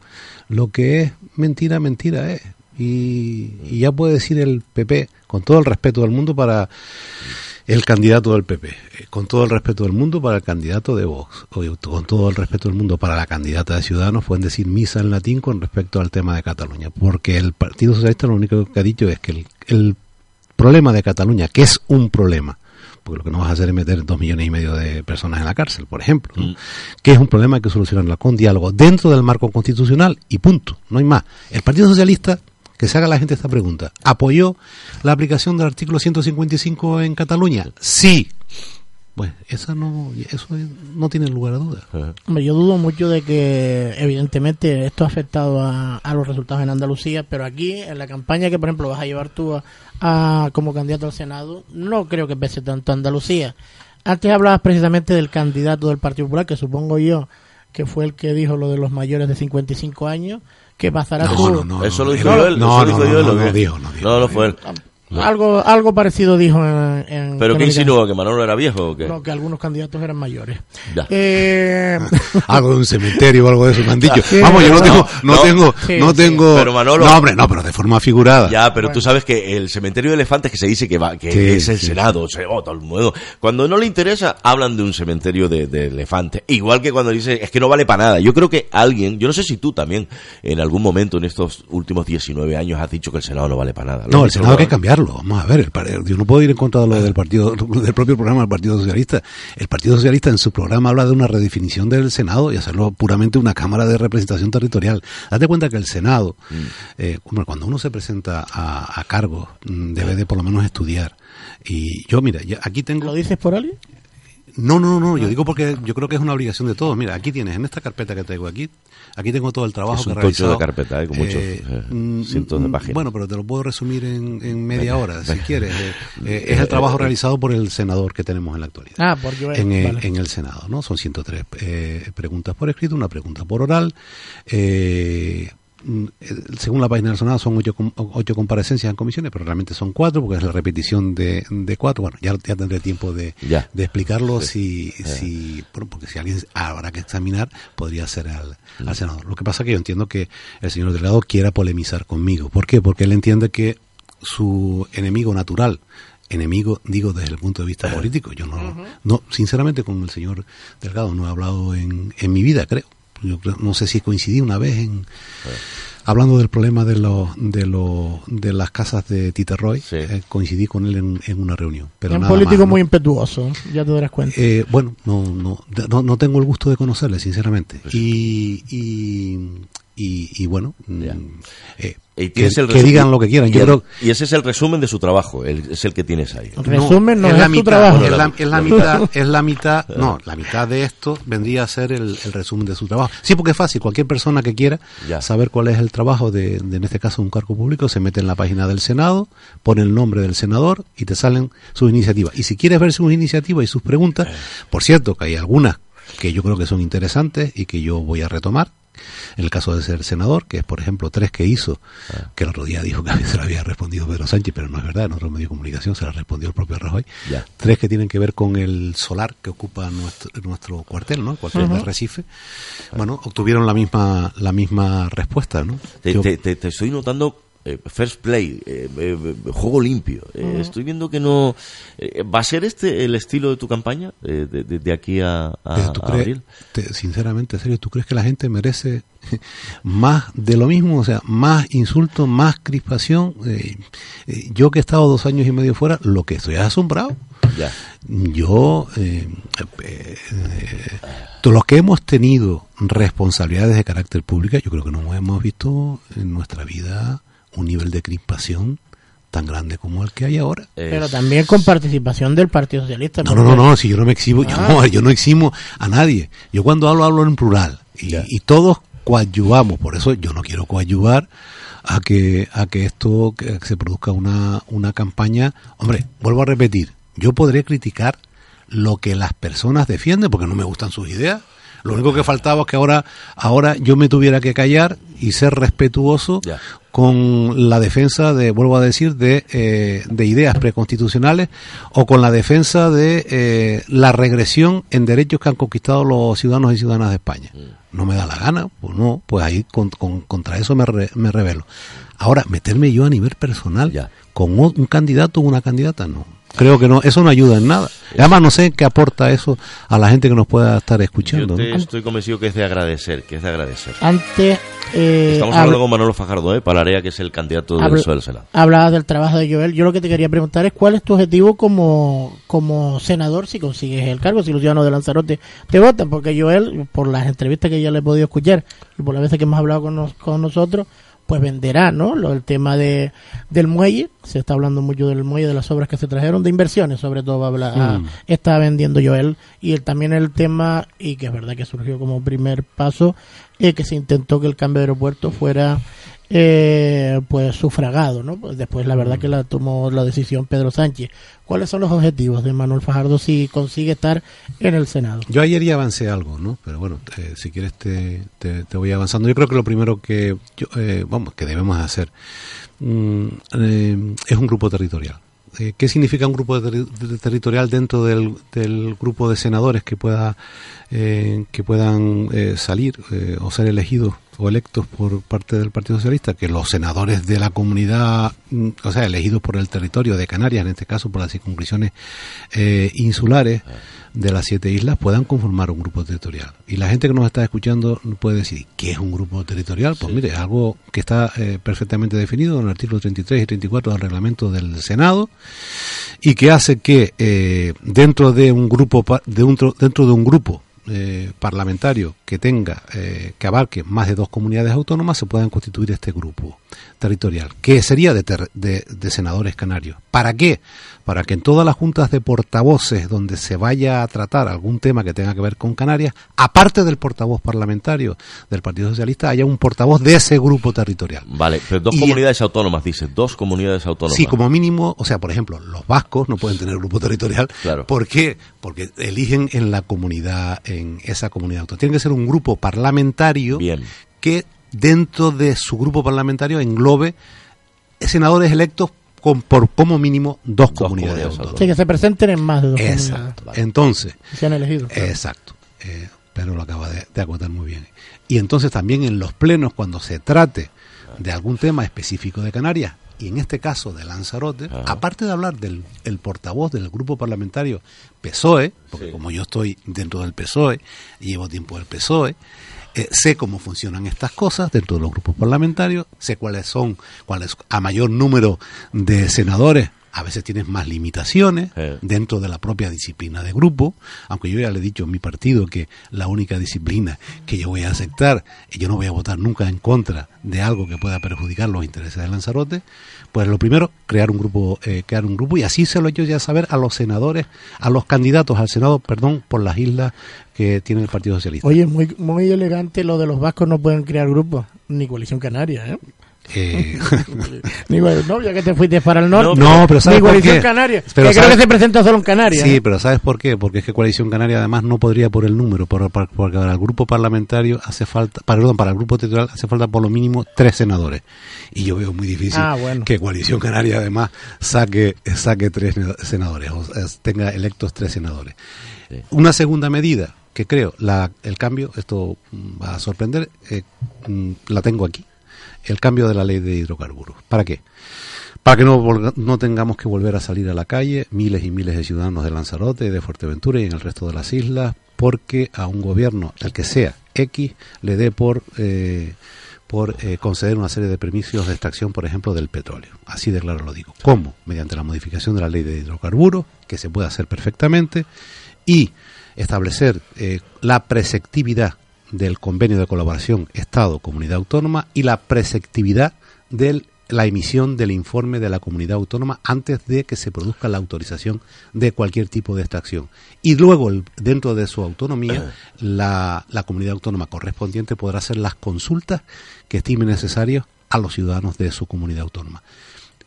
lo que es mentira, mentira es y, ya puede decir el PP, con todo el respeto del mundo para el candidato del PP, eh, con todo el respeto del mundo para el candidato de Vox, o con todo el respeto del mundo para la candidata de Ciudadanos, pueden decir misa en latín con respecto al tema de Cataluña, porque el Partido Socialista lo único que ha dicho es que el, problema de Cataluña, que es un problema, porque lo que no vas a hacer es meter dos millones y medio de personas en la cárcel, por ejemplo, mm. que es un problema que solucionarlo con diálogo dentro del marco constitucional y punto, no hay más. El Partido Socialista que se haga la gente esta pregunta. ¿Apoyó la aplicación del artículo 155 en Cataluña? Sí. Pues esa no, eso no tiene lugar a dudas. Hombre, Yo dudo mucho de que, evidentemente, esto ha afectado a, a los resultados en Andalucía, pero aquí, en la campaña que, por ejemplo, vas a llevar tú a, a- como candidato al Senado, no creo que pese tanto a Andalucía. Antes hablabas precisamente del candidato del Partido Popular, que supongo yo que fue el que dijo lo de los mayores de 55 años, que pasará No, no, no. Eso lo no, dijo no, yo él. no, eso lo no, dijo no, yo él, no, ¿o no no dijo. No, no. Algo, algo parecido dijo en. en ¿Pero qué insinuó? ¿Que Manolo era viejo o qué? No, que algunos candidatos eran mayores. Ya. Eh, algo de un cementerio o algo de eso me han dicho. Sí, Vamos, yo no no, tengo, no, no. tengo, Sí, no sí. tengo. Pero Manolo- No, hombre, no, pero de forma figurada. Ya, pero tú sabes que el cementerio de elefantes que se dice que va, que Sí, es el sí. Senado, se, oh, todo el mundo. Cuando no le interesa, hablan de un cementerio de, de elefantes. Igual que cuando dice, es que no vale para nada. Yo creo que alguien, yo no sé si tú también, en algún momento en estos últimos 19 años has dicho que el Senado no vale para nada. ¿Lo No, el Senado hay que alguna Vamos a ver, el, par- yo no puedo ir en contra de lo del partido, del propio programa del Partido Socialista. El Partido Socialista en su programa habla de una redefinición del Senado y hacerlo puramente una Cámara de Representación Territorial. Date cuenta que el Senado, Mm. eh, hombre, cuando uno se presenta a, a cargo, mm, debe de por lo menos estudiar. Y yo, mira, ya- aquí tengo... ¿Lo dices por alguien? No, no, no, yo digo porque yo creo que es una obligación de todos. Mira, aquí tienes, en esta carpeta que traigo aquí, aquí tengo todo el trabajo Es un que he tocho de realizado. carpeta, ¿eh? con muchos, eh, mm, cientos de páginas. Bueno, pero te lo puedo resumir en, en media Venga, hora, si quieres. Eh, eh, es el trabajo realizado por el senador que tenemos en la actualidad. Ah, por Joel. En el, Vale. en el Senado, ¿no? Son 103 eh, preguntas por escrito, una pregunta por oral. Eh, según la página del Senado son ocho, ocho comparecencias en comisiones, pero realmente son cuatro porque es la repetición de, de cuatro. Bueno, ya, ya tendré tiempo de, Ya. de explicarlo si, si bueno, porque si alguien habrá que examinar, podría ser al, Mm. al senador. Lo que pasa es que yo entiendo que el señor delegado quiera polemizar conmigo. ¿Por qué? Porque él entiende que su enemigo natural, enemigo digo desde el punto de vista político, yo no, no sinceramente con el señor Delgado no he hablado en, en mi vida, creo. Yo creo- no sé si coincidí una vez en hablando del problema de los de los de las casas de Titerroy, Sí. eh, coincidí con él en, en una reunión. Pero Es un político más, ¿no? muy impetuoso, ya te darás cuenta. Eh, bueno, no, no, no, no tengo el gusto de conocerle, sinceramente. Pues Y, y, y, y bueno, mm, eh, Y que, el digan lo que quieran. Y, Yo el- creo y ese es el resumen de su trabajo, el- es el que tienes ahí. Resumen, no, es, la tu mitad, trabajo. Es la, es la La mitad, es la mitad, no, la mitad de esto vendría a ser el, el resumen de su trabajo. Sí, porque es fácil, cualquier persona que quiera Ya. saber cuál es el trabajo de, de, en este caso, un cargo público, se mete en la página del Senado, pone el nombre del senador y te salen sus iniciativas. Y si quieres ver sus iniciativas y sus preguntas, por cierto, que hay algunas que yo creo que son interesantes y que yo voy a retomar. En el caso de ser senador, que es por ejemplo tres que hizo, que el otro día dijo que se lo había respondido Pedro Sánchez, pero no es verdad, en otro medio de comunicación se la respondió el propio Rajoy. Ya. Tres que tienen que ver con el solar que ocupa nuestro, nuestro cuartel, ¿no? El cuartel de Recife. Bueno, obtuvieron la misma, la misma respuesta, ¿no? Te, Yo- te- te- te estoy notando eh, first play, eh, eh, eh, juego limpio. Eh, Estoy viendo que no... eh, ¿Va a ser este el estilo de tu campaña eh, de, de- de aquí a, a- tú a abril? te- sinceramente, en serio, ¿tú crees que la gente merece más de lo mismo? O sea, más insultos, más crispación. Eh, eh, yo que he estado dos años y medio fuera, lo que estoy es asombrado. Ya. Yo, eh, eh, eh, todos los que hemos tenido responsabilidades de carácter público, yo creo que no hemos visto en nuestra vida un nivel de crispación tan grande como el que hay ahora. Pero también con participación del Partido Socialista. No, no, no, no, si yo no me exhibo, yo, Ah. no, yo no eximo a nadie. Yo cuando hablo, hablo en plural. Y, todos coadyuvamos, por eso yo no quiero coadyuvar a que, a que esto, que se produzca una, una campaña. Hombre, vuelvo a repetir, yo podré criticar lo que las personas defienden, porque no me gustan sus ideas. Lo único que faltaba es que ahora, ahora yo me tuviera que callar y ser respetuoso Ya. Con la defensa de, vuelvo a decir, de, eh, de ideas preconstitucionales o con la defensa de eh, la regresión en derechos que han conquistado los ciudadanos y ciudadanas de España. No me da la gana, pues no, pues ahí con- con- contra eso me, re- me revelo. Ahora, meterme yo a nivel personal Ya. con un candidato o una candidata, no. Creo que no, eso no ayuda en nada. Además, no sé qué aporta eso a la gente que nos pueda estar Yo escuchando. te ¿no? estoy convencido que es de agradecer, que es de agradecer. Antes. eh, Estamos habl- hablando con Manolo Fajardo, ¿eh? Palarea, que es el candidato PSOE del Senado. Hablabas del trabajo de Joel. Yo lo que te quería preguntar es cuál es tu objetivo como, como senador si consigues el cargo, si los ciudadanos de Lanzarote te votan. Porque Joel, por las entrevistas que ya le he podido escuchar y por las veces que hemos hablado con, nos- con nosotros, pues venderá, ¿no? Lo, el tema de, del muelle, se está hablando mucho del muelle, de las obras que se trajeron, de inversiones, sobre todo va a hablar, Mm. está vendiendo Joel, y el, también el tema, y que es verdad que surgió como primer paso, eh, que se intentó que el cambio de aeropuerto fuera eh, pues sufragado, ¿no? Pues después la verdad que la tomó la decisión Pedro Sánchez. ¿Cuáles son los objetivos de Manuel Fajardo si consigue estar en el Senado? Yo ayer ya avancé algo, ¿no? Pero bueno, eh, si quieres te, te, te voy avanzando. Yo creo que lo primero que, yo, eh, vamos, que debemos hacer mm, eh, es un grupo territorial. Eh, ¿Qué significa un grupo de- territorial dentro del, del grupo de senadores que pueda eh, que puedan eh, salir o ser elegidos o electos por parte del Partido Socialista? Que los senadores de la comunidad, mm, o sea, elegidos por el territorio de Canarias, en este caso por las circunscripciones eh, insulares de las siete islas, puedan conformar un grupo territorial. Y la gente que nos está escuchando puede decir, ¿qué es un grupo territorial? Pues mire, es algo que está eh, perfectamente definido en el artículo 33 y 34 del reglamento del Senado y que hace que eh, dentro de un grupo de un, dentro de un grupo eh, parlamentario que tenga eh, que abarque más de dos comunidades autónomas se puedan constituir este grupo territorial que sería de, ter- de, de senadores canarios para qué para que en todas las juntas de portavoces donde se vaya a tratar algún tema que tenga que ver con Canarias aparte del portavoz parlamentario del Partido Socialista haya un portavoz de ese grupo territorial Vale, pero dos Y- comunidades autónomas, dice, dos comunidades autónomas. Sí, como mínimo, o sea, por ejemplo, los vascos no pueden tener grupo territorial. Claro. ¿Por qué? Porque eligen en la comunidad, en esa comunidad autónoma. Tiene que ser un grupo parlamentario Bien. que dentro de su grupo parlamentario englobe senadores electos con, por como mínimo dos, Dos comunidades, comunidades autónomas. Sí, que se presenten en más de dos Exacto. comunidades. Vale. Entonces, Y sean elegidos. Exacto. Eh, Pedro lo acaba de, de acotar muy bien. Y entonces también en los plenos, cuando se trate de algún tema específico de Canarias, y en este caso de Lanzarote, Ajá. aparte de hablar del el portavoz del grupo parlamentario PSOE, porque Sí. como yo estoy dentro del PSOE llevo tiempo del PSOE, eh, sé cómo funcionan estas cosas dentro de los grupos parlamentarios, sé cuáles son, cuáles a mayor número de senadores, a veces tienes más limitaciones dentro de la propia disciplina de grupo, aunque yo ya le he dicho en mi partido que la única disciplina que yo voy a aceptar, y yo no voy a votar nunca en contra de algo que pueda perjudicar los intereses de Lanzarote, pues lo primero, crear un grupo, eh, crear un grupo y así se lo he hecho ya saber a los senadores, a los candidatos al Senado, perdón, por las islas que tiene el Partido Socialista. Oye, muy, muy elegante lo de los vascos no pueden crear grupos, ni coalición canaria, ¿eh? Eh, Ni coalición- no, ya que te fuiste para el norte. No, pero ¿sabes Ni por coalición qué? canaria. Pero que creo que se presenta solo en Canarias. Sí, ¿eh? pero ¿sabes por qué? Porque es que Coalición Canaria además no podría por el número, por- por- porque para el grupo parlamentario hace falta, perdón, para el grupo territorial hace falta por lo mínimo tres senadores. Y yo veo muy difícil Ah, bueno. que Coalición Canaria además saque, saque tres senadores, o tenga electos tres senadores. Sí. Una segunda medida que creo, la, el cambio, esto va a sorprender, eh, mm, la tengo aquí, el cambio de la ley de hidrocarburos. ¿Para qué? Para que no, no tengamos que volver a salir a la calle miles y miles de ciudadanos de Lanzarote, de Fuerteventura y en el resto de las islas, porque a un gobierno, el que sea X, le dé por, eh, por eh, conceder una serie de permisos de extracción, por ejemplo, del petróleo. Así de claro lo digo. ¿Cómo? Mediante la modificación de la ley de hidrocarburos, que se puede hacer perfectamente, y establecer eh, la preceptividad del convenio de colaboración Estado-Comunidad Autónoma y la preceptividad de la emisión del informe de la comunidad autónoma antes de que se produzca la autorización de cualquier tipo de extracción. Y luego, el- dentro de su autonomía, la, la comunidad autónoma correspondiente podrá hacer las consultas que estime necesarias a los ciudadanos de su comunidad autónoma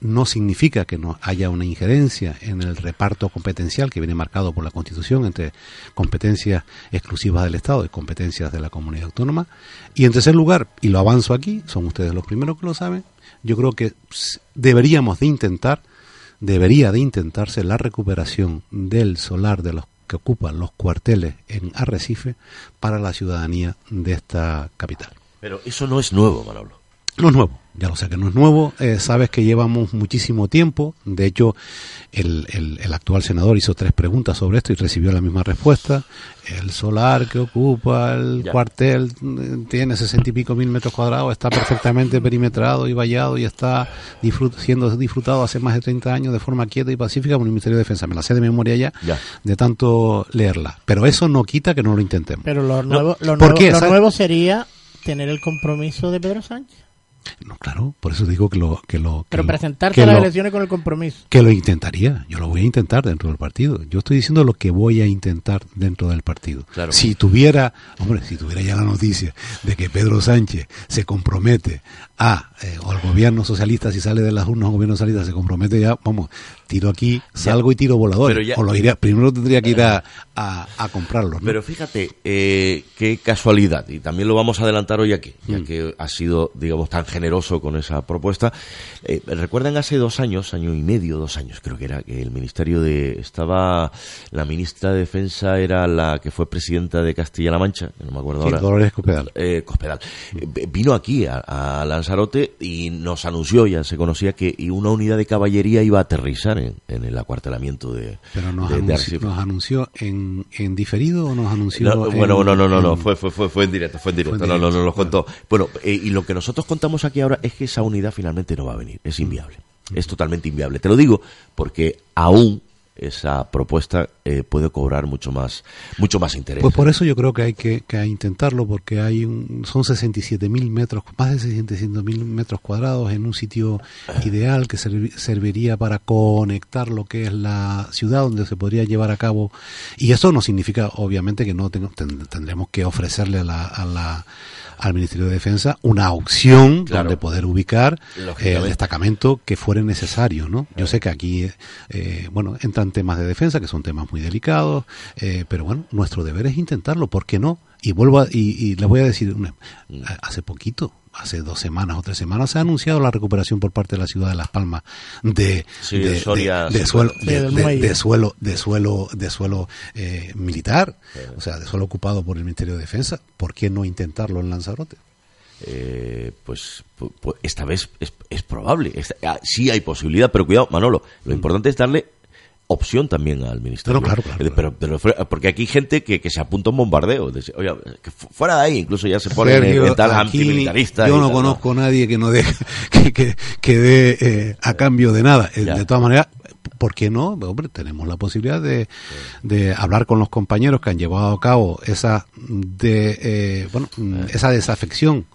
no significa que no haya una injerencia en el reparto competencial que viene marcado por la Constitución entre competencias exclusivas del Estado y competencias de la comunidad autónoma. Y en tercer lugar, y lo avanzo aquí, son ustedes los primeros que lo saben, yo creo que deberíamos de intentar, debería de intentarse la recuperación del solar de los que ocupan los cuarteles en Arrecife para la ciudadanía de esta capital. Pero eso no es nuevo, Manolo. No es nuevo, ya lo sé que no es nuevo. Eh, sabes que llevamos muchísimo tiempo. De hecho, el, el- el actual senador hizo tres preguntas sobre esto y recibió la misma respuesta. El solar que ocupa el Ya. cuartel eh, tiene sesenta y pico mil metros cuadrados, está perfectamente perimetrado y vallado y está disfrut- siendo disfrutado hace más de 30 años de forma quieta y pacífica por el Ministerio de Defensa. Me la sé de memoria ya, Ya. de tanto leerla. Pero eso no quita que no lo intentemos. Pero lo nuevo, lo ¿por nuevo, qué? lo nuevo sería tener el compromiso de Pedro Sánchez. No, claro, por eso digo que lo que lo Pero que que a las lo- elecciones con el compromiso. que lo intentaría, yo lo voy a intentar dentro del partido. Yo estoy diciendo lo que voy a intentar dentro del partido. Claro. Si tuviera, hombre, si tuviera ya la noticia de que Pedro Sánchez se compromete a, eh, o el gobierno socialista, si sale de las urnas un gobierno socialista, se compromete ya, vamos, tiro aquí, salgo y tiro volador. Pero ya- o lo primero tendría que ir a, a, a comprarlo. ¿no? Pero fíjate, eh, qué casualidad, y también lo vamos a adelantar hoy aquí, ya Mm. que ha sido, digamos, tan generoso con esa propuesta. Eh, Recuerdan hace dos años, año y medio, dos años creo que era, que el Ministerio de... Estaba, la ministra de Defensa era la que fue presidenta de Castilla-La Mancha, no me acuerdo Sí, ahora. Dolores Cospedal. eh, Cospedal. Eh, vino aquí a, a Lanzarote y nos anunció, ya se conocía, que una unidad de caballería iba a aterrizar en, en el acuartelamiento de, Pero nos, de- de anunció, nos en, en diferido o nos anunció. No, en- bueno, no, no, no, no, fue, fue, fue, fue en directo, fue en directo, Fue no, no, no, directo, lo contó. Bueno, eh, y lo que nosotros contamos aquí ahora es que esa unidad finalmente no va a venir, es inviable, es totalmente inviable. Te lo digo porque aún esa propuesta eh, puede cobrar mucho más, mucho más interés. Pues por eso yo creo que hay que, que intentarlo, porque hay un, son 67.000 metros, más de 67.000 metros cuadrados en un sitio ideal que servi- serviría para conectar lo que es la ciudad donde se podría llevar a cabo. Y eso no significa, obviamente, que no ten- tendremos que ofrecerle a la, a la- al Ministerio de Defensa una opción Claro. donde poder ubicar eh, el destacamento que fuere necesario, ¿no? Yo sé que aquí, eh, bueno, entran temas de defensa que son temas muy delicados, eh, pero bueno, nuestro deber es intentarlo, ¿por qué no? Y vuelvo a- y, y les voy a decir, una- hace poquito, hace dos semanas o tres semanas, se ha anunciado la recuperación por parte de la ciudad de Las Palmas de, Sí, de, de Soria, de- de sí, suelo, de, suelo, de suelo, de suelo eh, militar, o sea, de suelo ocupado por el Ministerio de Defensa. ¿Por qué no intentarlo en Lanzarote? eh, pues, pu- pu- esta vez es, es probable. Esta- ah, sí hay posibilidad, pero cuidado, Manolo, lo importante es darle opción también al ministerio. Pero claro, claro, Eh, pero- pero porque aquí hay gente que, que se apunta a un bombardeo. Dice, Oye, que fu- fuera de ahí, incluso ya se ponen en, tal antimilitarista. Yo no tal, conozco a nadie que no dé que, que, que dé eh, a cambio de nada. Eh, Ya. De todas maneras, ¿por qué no? Hombre, tenemos la posibilidad de, de hablar con los compañeros que han llevado a cabo esa de eh, bueno mm, esa desafección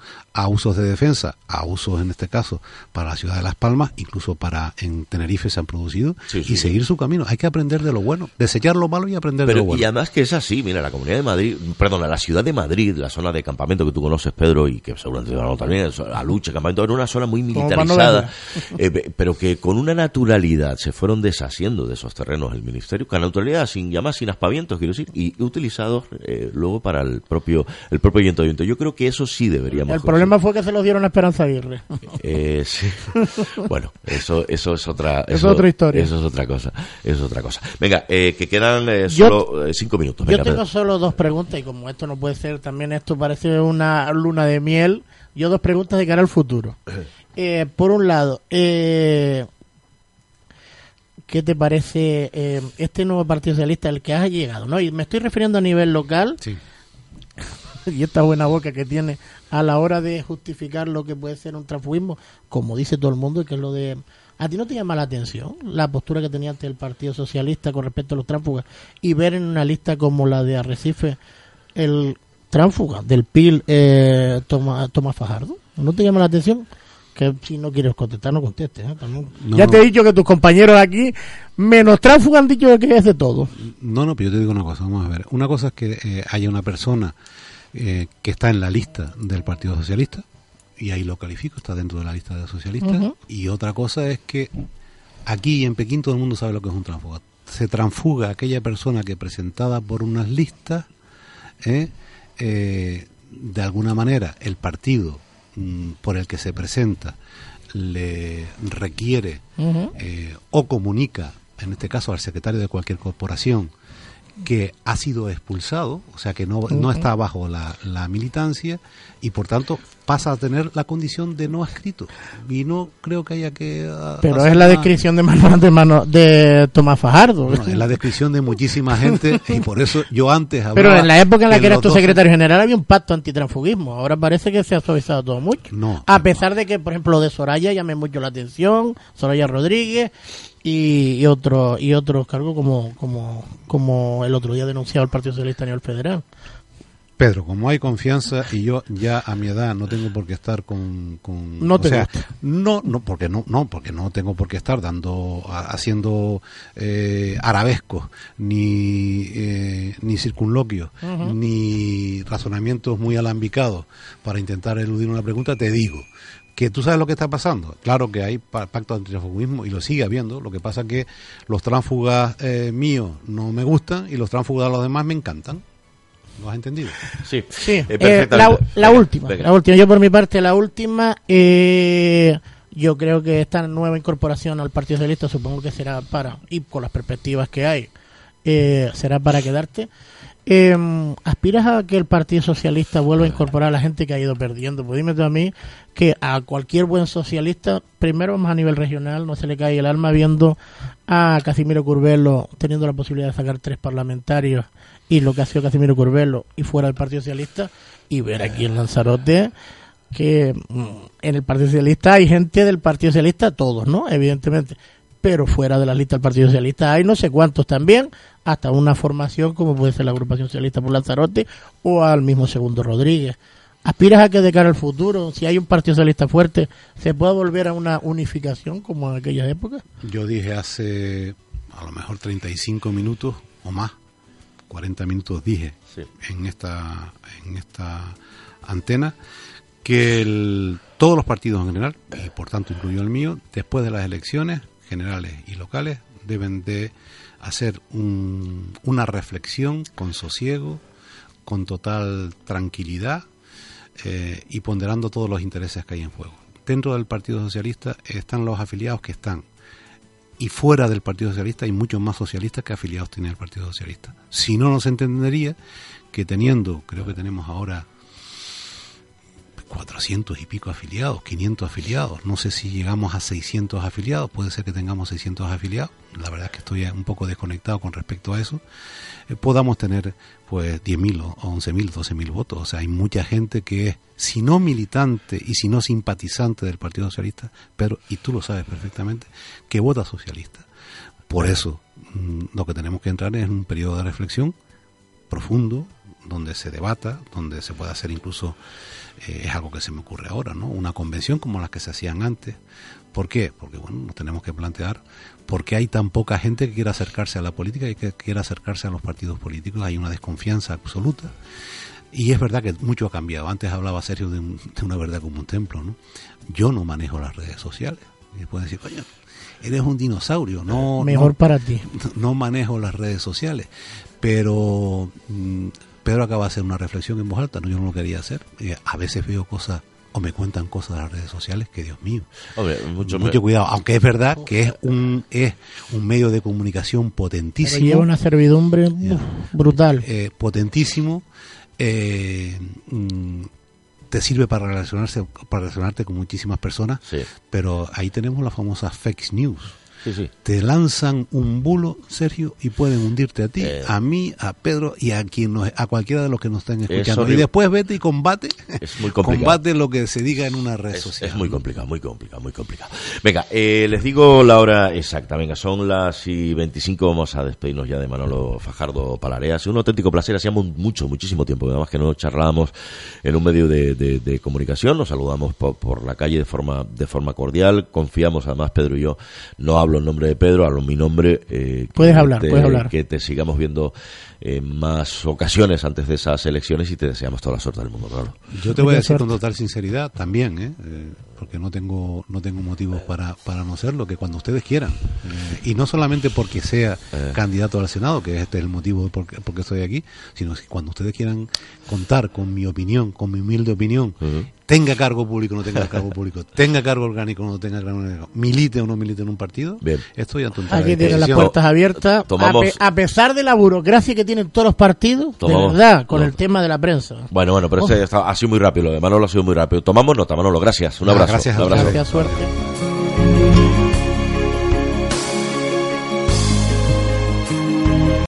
a usos de defensa, a usos en este caso para la ciudad de Las Palmas, incluso para en Tenerife se han producido Sí, sí. y seguir su camino. Hay que aprender de lo bueno, desechar lo malo y aprender de Pero, lo bueno. y además que es así, mira, la Comunidad de Madrid, perdona, la ciudad de Madrid, la zona de campamento que tú conoces, Pedro, y que seguramente Manolo también, es- a lucha, campamento, era una zona muy no militarizada, eh, pe- pero que con una naturalidad se fueron deshaciendo de esos terrenos el Ministerio, con naturalidad, sin llamar, sin aspavientos, quiero decir, y utilizados eh, luego para el propio el propio ayuntamiento. Yo creo que eso sí deberíamos El problema fue que se los dieron a Esperanza Aguirre. eh, sí. Bueno, eso, eso es otra. Es otra historia. Eso es otra cosa. Eso es otra cosa. Venga, eh, que quedan eh, solo eh, cinco minutos. Yo tengo solo dos preguntas y como esto no puede ser también esto parece una luna de miel, yo dos preguntas de cara al futuro. Eh, por un lado, eh, ¿qué te parece este nuevo Partido Socialista al que has llegado? ¿no? Y me estoy refiriendo a nivel local Sí. y esta buena boca que tiene a la hora de justificar lo que puede ser un transfugismo, como dice todo el mundo, que es lo de... ¿A ti no te llama la atención la postura que tenía ante el Partido Socialista con respecto a los tránsfugas y ver en una lista como la de Arrecife el tránsfuga del PIL eh, Tomás, Fajardo? ¿No te llama la atención? Que si no quieres contestar, no contestes. ¿eh? No, ya te he dicho que tus compañeros aquí, menos tránsfuga, han dicho que es de todo. No, no, pero yo te digo una cosa, vamos a ver. Una cosa es que eh, haya una persona eh, que está en la lista del Partido Socialista, y ahí lo califico, está dentro de la lista de socialistas, y otra cosa es que aquí en Pekín todo el mundo sabe lo que es un transfuga. Se transfuga aquella persona que presentada por unas listas, eh, eh, de alguna manera el partido mm, por el que se presenta le requiere eh, o comunica, en este caso al secretario de cualquier corporación, que ha sido expulsado, o sea que no, no está bajo la, la militancia y por tanto pasa a tener la condición de no escrito. Y no creo que haya que... ah, Pero es la una- descripción de Manuel de, Mano- de Tomás Fajardo. Bueno, es la descripción de muchísima gente y por eso yo antes Pero en la época en la que eras tu secretario general había un pacto antitransfugismo. Ahora parece que se ha suavizado todo mucho. No. A pesar de que, por ejemplo, lo de Soraya llame mucho la atención, Soraya Rodríguez y, y otro, y otros cargos como, como, como el otro día denunciado el Partido Socialista a nivel federal. Pedro, como hay confianza y yo ya a mi edad no tengo por qué estar con, con No te o sea, gusta. no, no porque no, no porque no tengo por qué estar dando, haciendo eh, arabescos ni eh, ni circunloquios ni razonamientos muy alambicados para intentar eludir una pregunta. Te digo que tú sabes lo que está pasando. Claro que hay pa- pacto antitransfugismo y lo sigue habiendo. Lo que pasa que los tránsfugas eh, míos no me gustan y los tránsfugas de los demás me encantan. ¿Lo has entendido? Sí, Sí, eh, eh, perfectamente. la, la última, venga. la última. Yo por mi parte, la última. eh, yo creo que esta nueva incorporación al Partido Socialista supongo que será para, y con las perspectivas que hay, eh, será para quedarte. Eh, ¿Aspiras a que el Partido Socialista vuelva a incorporar a la gente que ha ido perdiendo? Pues dime tú a mí que a cualquier buen socialista, primero vamos a nivel regional, no se le cae el alma viendo a Casimiro Curvelo teniendo la posibilidad de sacar tres parlamentarios y lo que ha sido Casimiro Curvelo y fuera del Partido Socialista y ver aquí en Lanzarote que mm, en el Partido Socialista hay gente del Partido Socialista, todos, ¿no? Evidentemente, pero fuera de la lista del Partido Socialista hay no sé cuántos también, hasta una formación como puede ser la Agrupación Socialista por Lanzarote o al mismo Segundo Rodríguez. ¿Aspiras a que de cara al futuro, si hay un Partido Socialista fuerte, se pueda volver a una unificación como en aquellas épocas? Yo dije hace a lo mejor 35 minutos o más, 40 minutos dije Sí. en esta en esta antena que el- todos los partidos en general y por tanto incluyo el mío después de las elecciones generales y locales deben de hacer un- una reflexión con sosiego con total tranquilidad eh, y ponderando todos los intereses que hay en juego. Dentro del Partido Socialista están los afiliados que están y fuera del Partido Socialista hay muchos más socialistas que afiliados tiene el Partido Socialista. Si no, no se entendería que teniendo, creo que tenemos ahora 400 y pico afiliados, 500 afiliados, no sé si llegamos a 600 afiliados, puede ser que tengamos 600 afiliados, la verdad es que estoy un poco desconectado con respecto a eso, eh, podamos tener pues 10.000 o 11.000, 12.000 votos, o sea, hay mucha gente que es, si no militante y si no simpatizante del Partido Socialista, pero, y tú lo sabes perfectamente, que vota socialista. Por eso, mm, lo que tenemos que entrar es un periodo de reflexión profundo, donde se debata, donde se puede hacer incluso, eh, es algo que se me ocurre ahora, ¿no? Una convención como las que se hacían antes. ¿Por qué? Porque, bueno, nos tenemos que plantear por qué hay tan poca gente que quiera acercarse a la política y que quiera acercarse a los partidos políticos. Hay una desconfianza absoluta. Y es verdad que mucho ha cambiado. Antes hablaba Sergio de, un- de una verdad como un templo, ¿no? Yo no manejo las redes sociales. Y pueden decir, coño, eres un dinosaurio, no... Mejor no- para ti. no manejo las redes sociales, pero mm, Pedro acaba de hacer una reflexión en voz alta, no yo no lo quería hacer. Eh, a veces veo cosas o me cuentan cosas de las redes sociales que Dios mío, Hombre, mucho, mucho cuidado, aunque es verdad que es un es un medio de comunicación Pero potentísimo, lleva una servidumbre brutal. eh, potentísimo, eh, mm, te sirve para relacionarse para relacionarte con muchísimas personas, Sí, pero ahí tenemos las famosas fake news. Sí, sí. te lanzan un bulo, Sergio, y pueden hundirte a ti, Eh. a mí, a Pedro y a quien nos, a cualquiera de los que nos estén Es escuchando. Y después vete y combate, Es muy complicado. combate lo que se diga en una red Es, social. es muy complicado, muy complicado, muy complicado. Venga, eh, les digo la hora exacta. Venga, son las y 25. Vamos a despedirnos ya de Manolo Fajardo Palarea. Ha sido un auténtico placer. Hacíamos mucho, muchísimo tiempo. Además que no charlábamos en un medio de, de- de comunicación. Nos saludamos por, por la calle de forma, de forma cordial. Confiamos, además, Pedro y yo. No hablo en nombre de Pedro, hablo en mi nombre. eh, Puedes que hablar, te- puedes hablar. Que te sigamos viendo en más ocasiones antes de esas elecciones y te deseamos toda la suerte del mundo, claro. Yo te voy a decir suerte. con total sinceridad también, ¿eh? Eh, porque no tengo no tengo motivos para, para no serlo, que cuando ustedes quieran. Eh, y no solamente porque sea Eh. candidato al Senado, que este es el motivo por porque estoy aquí, sino que cuando ustedes quieran contar con mi opinión, con mi humilde opinión. Tenga cargo público o no tenga cargo público, tenga cargo orgánico o no tenga cargo orgánico, milite o no milite en un partido, Bien. entera Aquí tienen las puertas abiertas. Tomamos- A, pe- a pesar de la burocracia que tienen todos los partidos, Tomamos- de verdad, con no. el tema de la prensa. Bueno, bueno, pero Oh. este está- ha sido muy rápido. Lo de Manolo ha sido muy rápido. Tomamos nota, Manolo. Gracias. Un Nada, abrazo. gracias un abrazo. Gracias, suerte.